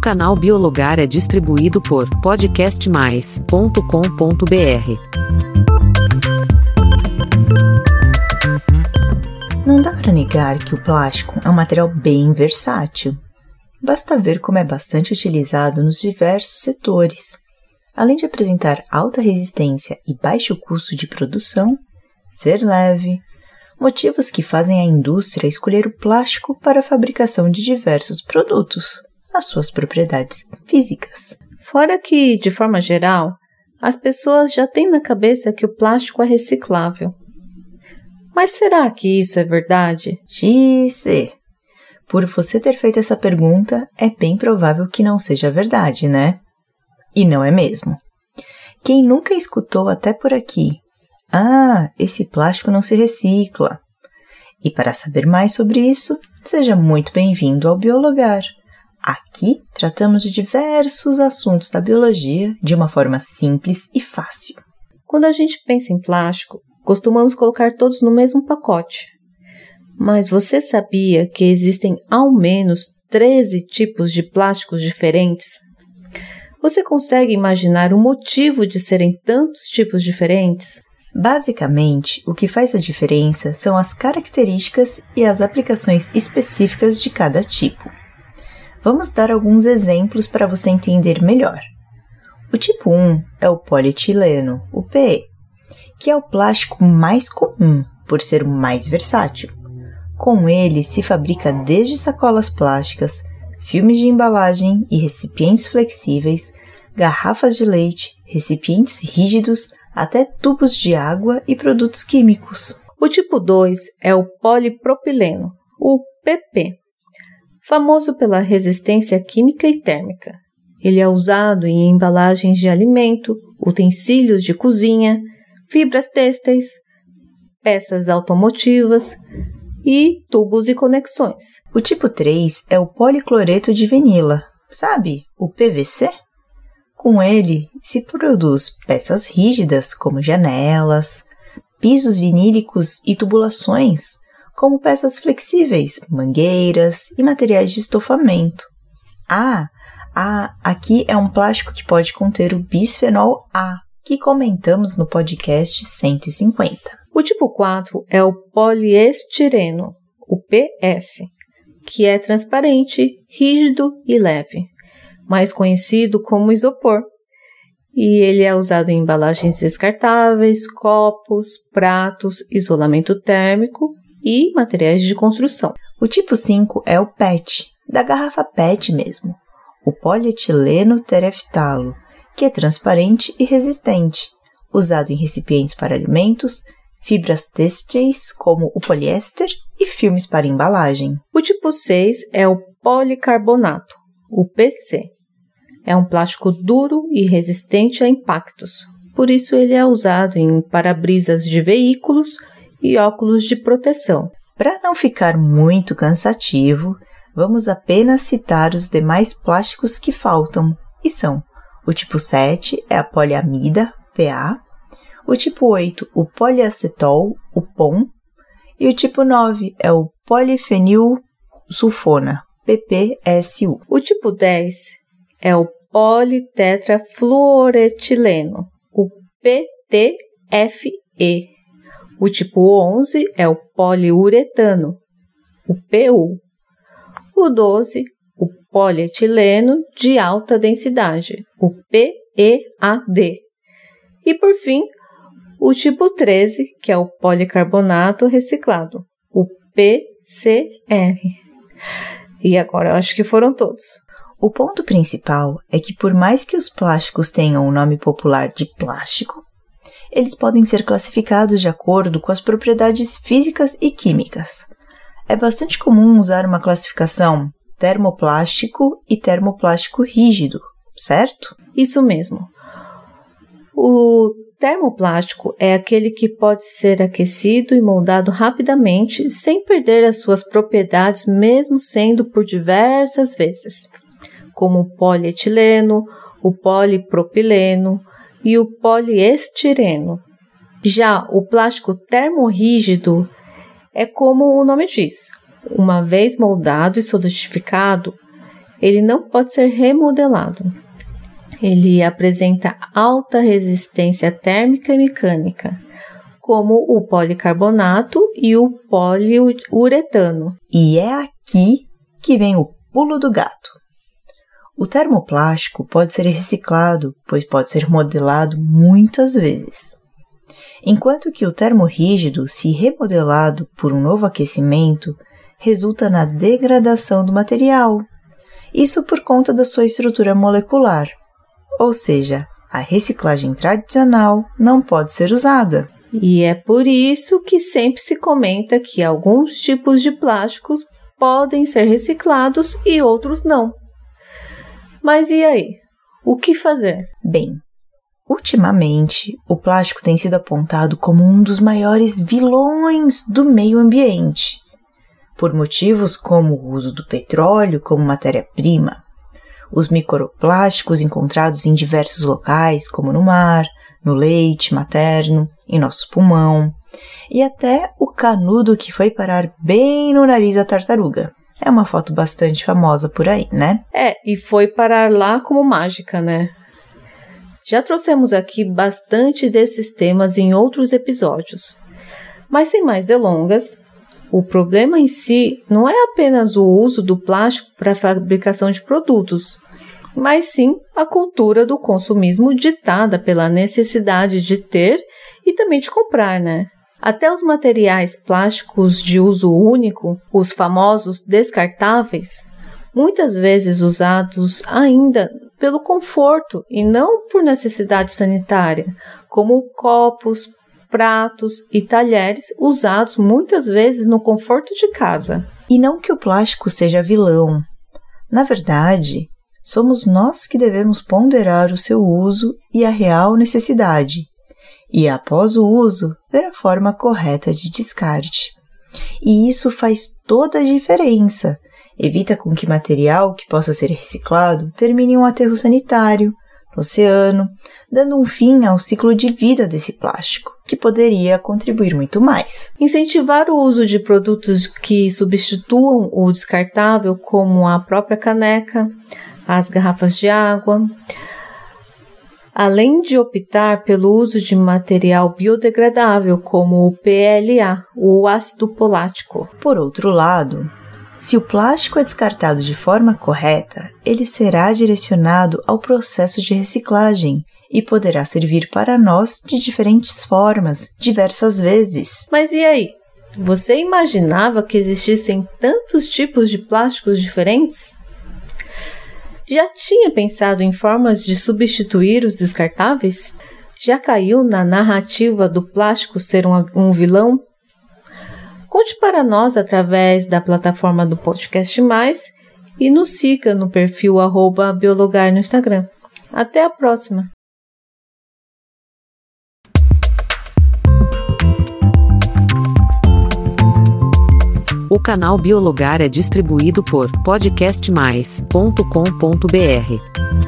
canal Biologar é distribuído por podcastmais.com.br. Não dá para negar que o plástico é um material bem versátil. Basta ver como é bastante utilizado nos diversos setores. Além de apresentar alta resistência e baixo custo de produção, ser leve, motivos que fazem a indústria escolher o plástico para a fabricação de diversos produtos, as suas propriedades físicas. Fora que, de forma geral, as pessoas já têm na cabeça que o plástico é reciclável. Mas será que isso é verdade? Disse! Por você ter feito essa pergunta, é bem provável que não seja verdade, né? E não é mesmo. Quem nunca escutou até por aqui ah, esse plástico não se recicla. E para saber mais sobre isso, seja muito bem-vindo ao Biologar. Aqui tratamos de diversos assuntos da biologia de uma forma simples e fácil. Quando a gente pensa em plástico, costumamos colocar todos no mesmo pacote. Mas você sabia que existem ao menos 13 tipos de plásticos diferentes? Você consegue imaginar o motivo de serem tantos tipos diferentes? Basicamente, o que faz a diferença são as características e as aplicações específicas de cada tipo. Vamos dar alguns exemplos para você entender melhor. O tipo 1 é o polietileno, o PE, que é o plástico mais comum por ser o mais versátil. Com ele se fabrica desde sacolas plásticas, filmes de embalagem e recipientes flexíveis, garrafas de leite, recipientes rígidos, até tubos de água e produtos químicos. O tipo 2 é o polipropileno, o PP, famoso pela resistência química e térmica. Ele é usado em embalagens de alimento, utensílios de cozinha, fibras têxteis, peças automotivas e tubos e conexões. O tipo 3 é o policloreto de vinila, sabe, o PVC? Com ele se produz peças rígidas como janelas, pisos vinílicos e tubulações, como peças flexíveis, mangueiras e materiais de estofamento. Ah, ah, aqui é um plástico que pode conter o bisfenol A, que comentamos no podcast 150. O tipo 4 é o poliestireno, o PS, que é transparente, rígido e leve mais conhecido como isopor. E ele é usado em embalagens descartáveis, copos, pratos, isolamento térmico e materiais de construção. O tipo 5 é o PET, da garrafa PET mesmo, o polietileno tereftalo, que é transparente e resistente, usado em recipientes para alimentos, fibras têxteis como o poliéster e filmes para embalagem. O tipo 6 é o policarbonato, o PC, é um plástico duro e resistente a impactos. Por isso ele é usado em para-brisas de veículos e óculos de proteção. Para não ficar muito cansativo, vamos apenas citar os demais plásticos que faltam, e são: o tipo 7 é a poliamida, PA, o tipo 8, o poliacetol, o POM, e o tipo 9 é o polifenil sulfona, PPSU. O tipo 10 é o politetrafluoretileno, o PTFE. O tipo 11 é o poliuretano, o PU. O 12, o polietileno de alta densidade, o PEAD. E por fim, o tipo 13, que é o policarbonato reciclado, o PCR. E agora eu acho que foram todos. O ponto principal é que, por mais que os plásticos tenham o nome popular de plástico, eles podem ser classificados de acordo com as propriedades físicas e químicas. É bastante comum usar uma classificação termoplástico e termoplástico rígido, certo? Isso mesmo. O termoplástico é aquele que pode ser aquecido e moldado rapidamente sem perder as suas propriedades, mesmo sendo por diversas vezes como o polietileno, o polipropileno e o poliestireno. Já o plástico termorrígido é como o nome diz, uma vez moldado e solidificado, ele não pode ser remodelado. Ele apresenta alta resistência térmica e mecânica, como o policarbonato e o poliuretano. E é aqui que vem o pulo do gato. O termoplástico pode ser reciclado, pois pode ser modelado muitas vezes. Enquanto que o termorrígido, se remodelado por um novo aquecimento, resulta na degradação do material. Isso por conta da sua estrutura molecular, ou seja, a reciclagem tradicional não pode ser usada. E é por isso que sempre se comenta que alguns tipos de plásticos podem ser reciclados e outros não. Mas e aí? O que fazer? Bem, ultimamente o plástico tem sido apontado como um dos maiores vilões do meio ambiente, por motivos como o uso do petróleo como matéria-prima, os microplásticos encontrados em diversos locais, como no mar, no leite materno, em nosso pulmão, e até o canudo que foi parar bem no nariz da tartaruga. É uma foto bastante famosa por aí, né? É, e foi parar lá como mágica, né? Já trouxemos aqui bastante desses temas em outros episódios. Mas sem mais delongas, o problema em si não é apenas o uso do plástico para a fabricação de produtos, mas sim a cultura do consumismo ditada pela necessidade de ter e também de comprar, né? Até os materiais plásticos de uso único, os famosos descartáveis, muitas vezes usados ainda pelo conforto e não por necessidade sanitária, como copos, pratos e talheres usados muitas vezes no conforto de casa. E não que o plástico seja vilão. Na verdade, somos nós que devemos ponderar o seu uso e a real necessidade, e após o uso, ver a forma correta de descarte. E isso faz toda a diferença. Evita com que material que possa ser reciclado termine em um aterro sanitário, no oceano, dando um fim ao ciclo de vida desse plástico, que poderia contribuir muito mais. Incentivar o uso de produtos que substituam o descartável, como a própria caneca, as garrafas de água, além de optar pelo uso de material biodegradável como o PLA, o ácido polático. Por outro lado, se o plástico é descartado de forma correta, ele será direcionado ao processo de reciclagem e poderá servir para nós de diferentes formas, diversas vezes. Mas e aí? Você imaginava que existissem tantos tipos de plásticos diferentes? Já tinha pensado em formas de substituir os descartáveis? Já caiu na narrativa do plástico ser um, um vilão Conte para nós através da plataforma do Podcast Mais e nos siga no perfil arroba biologar no Instagram. Até a próxima! O canal Biologar é distribuído por podcastmais.com.br.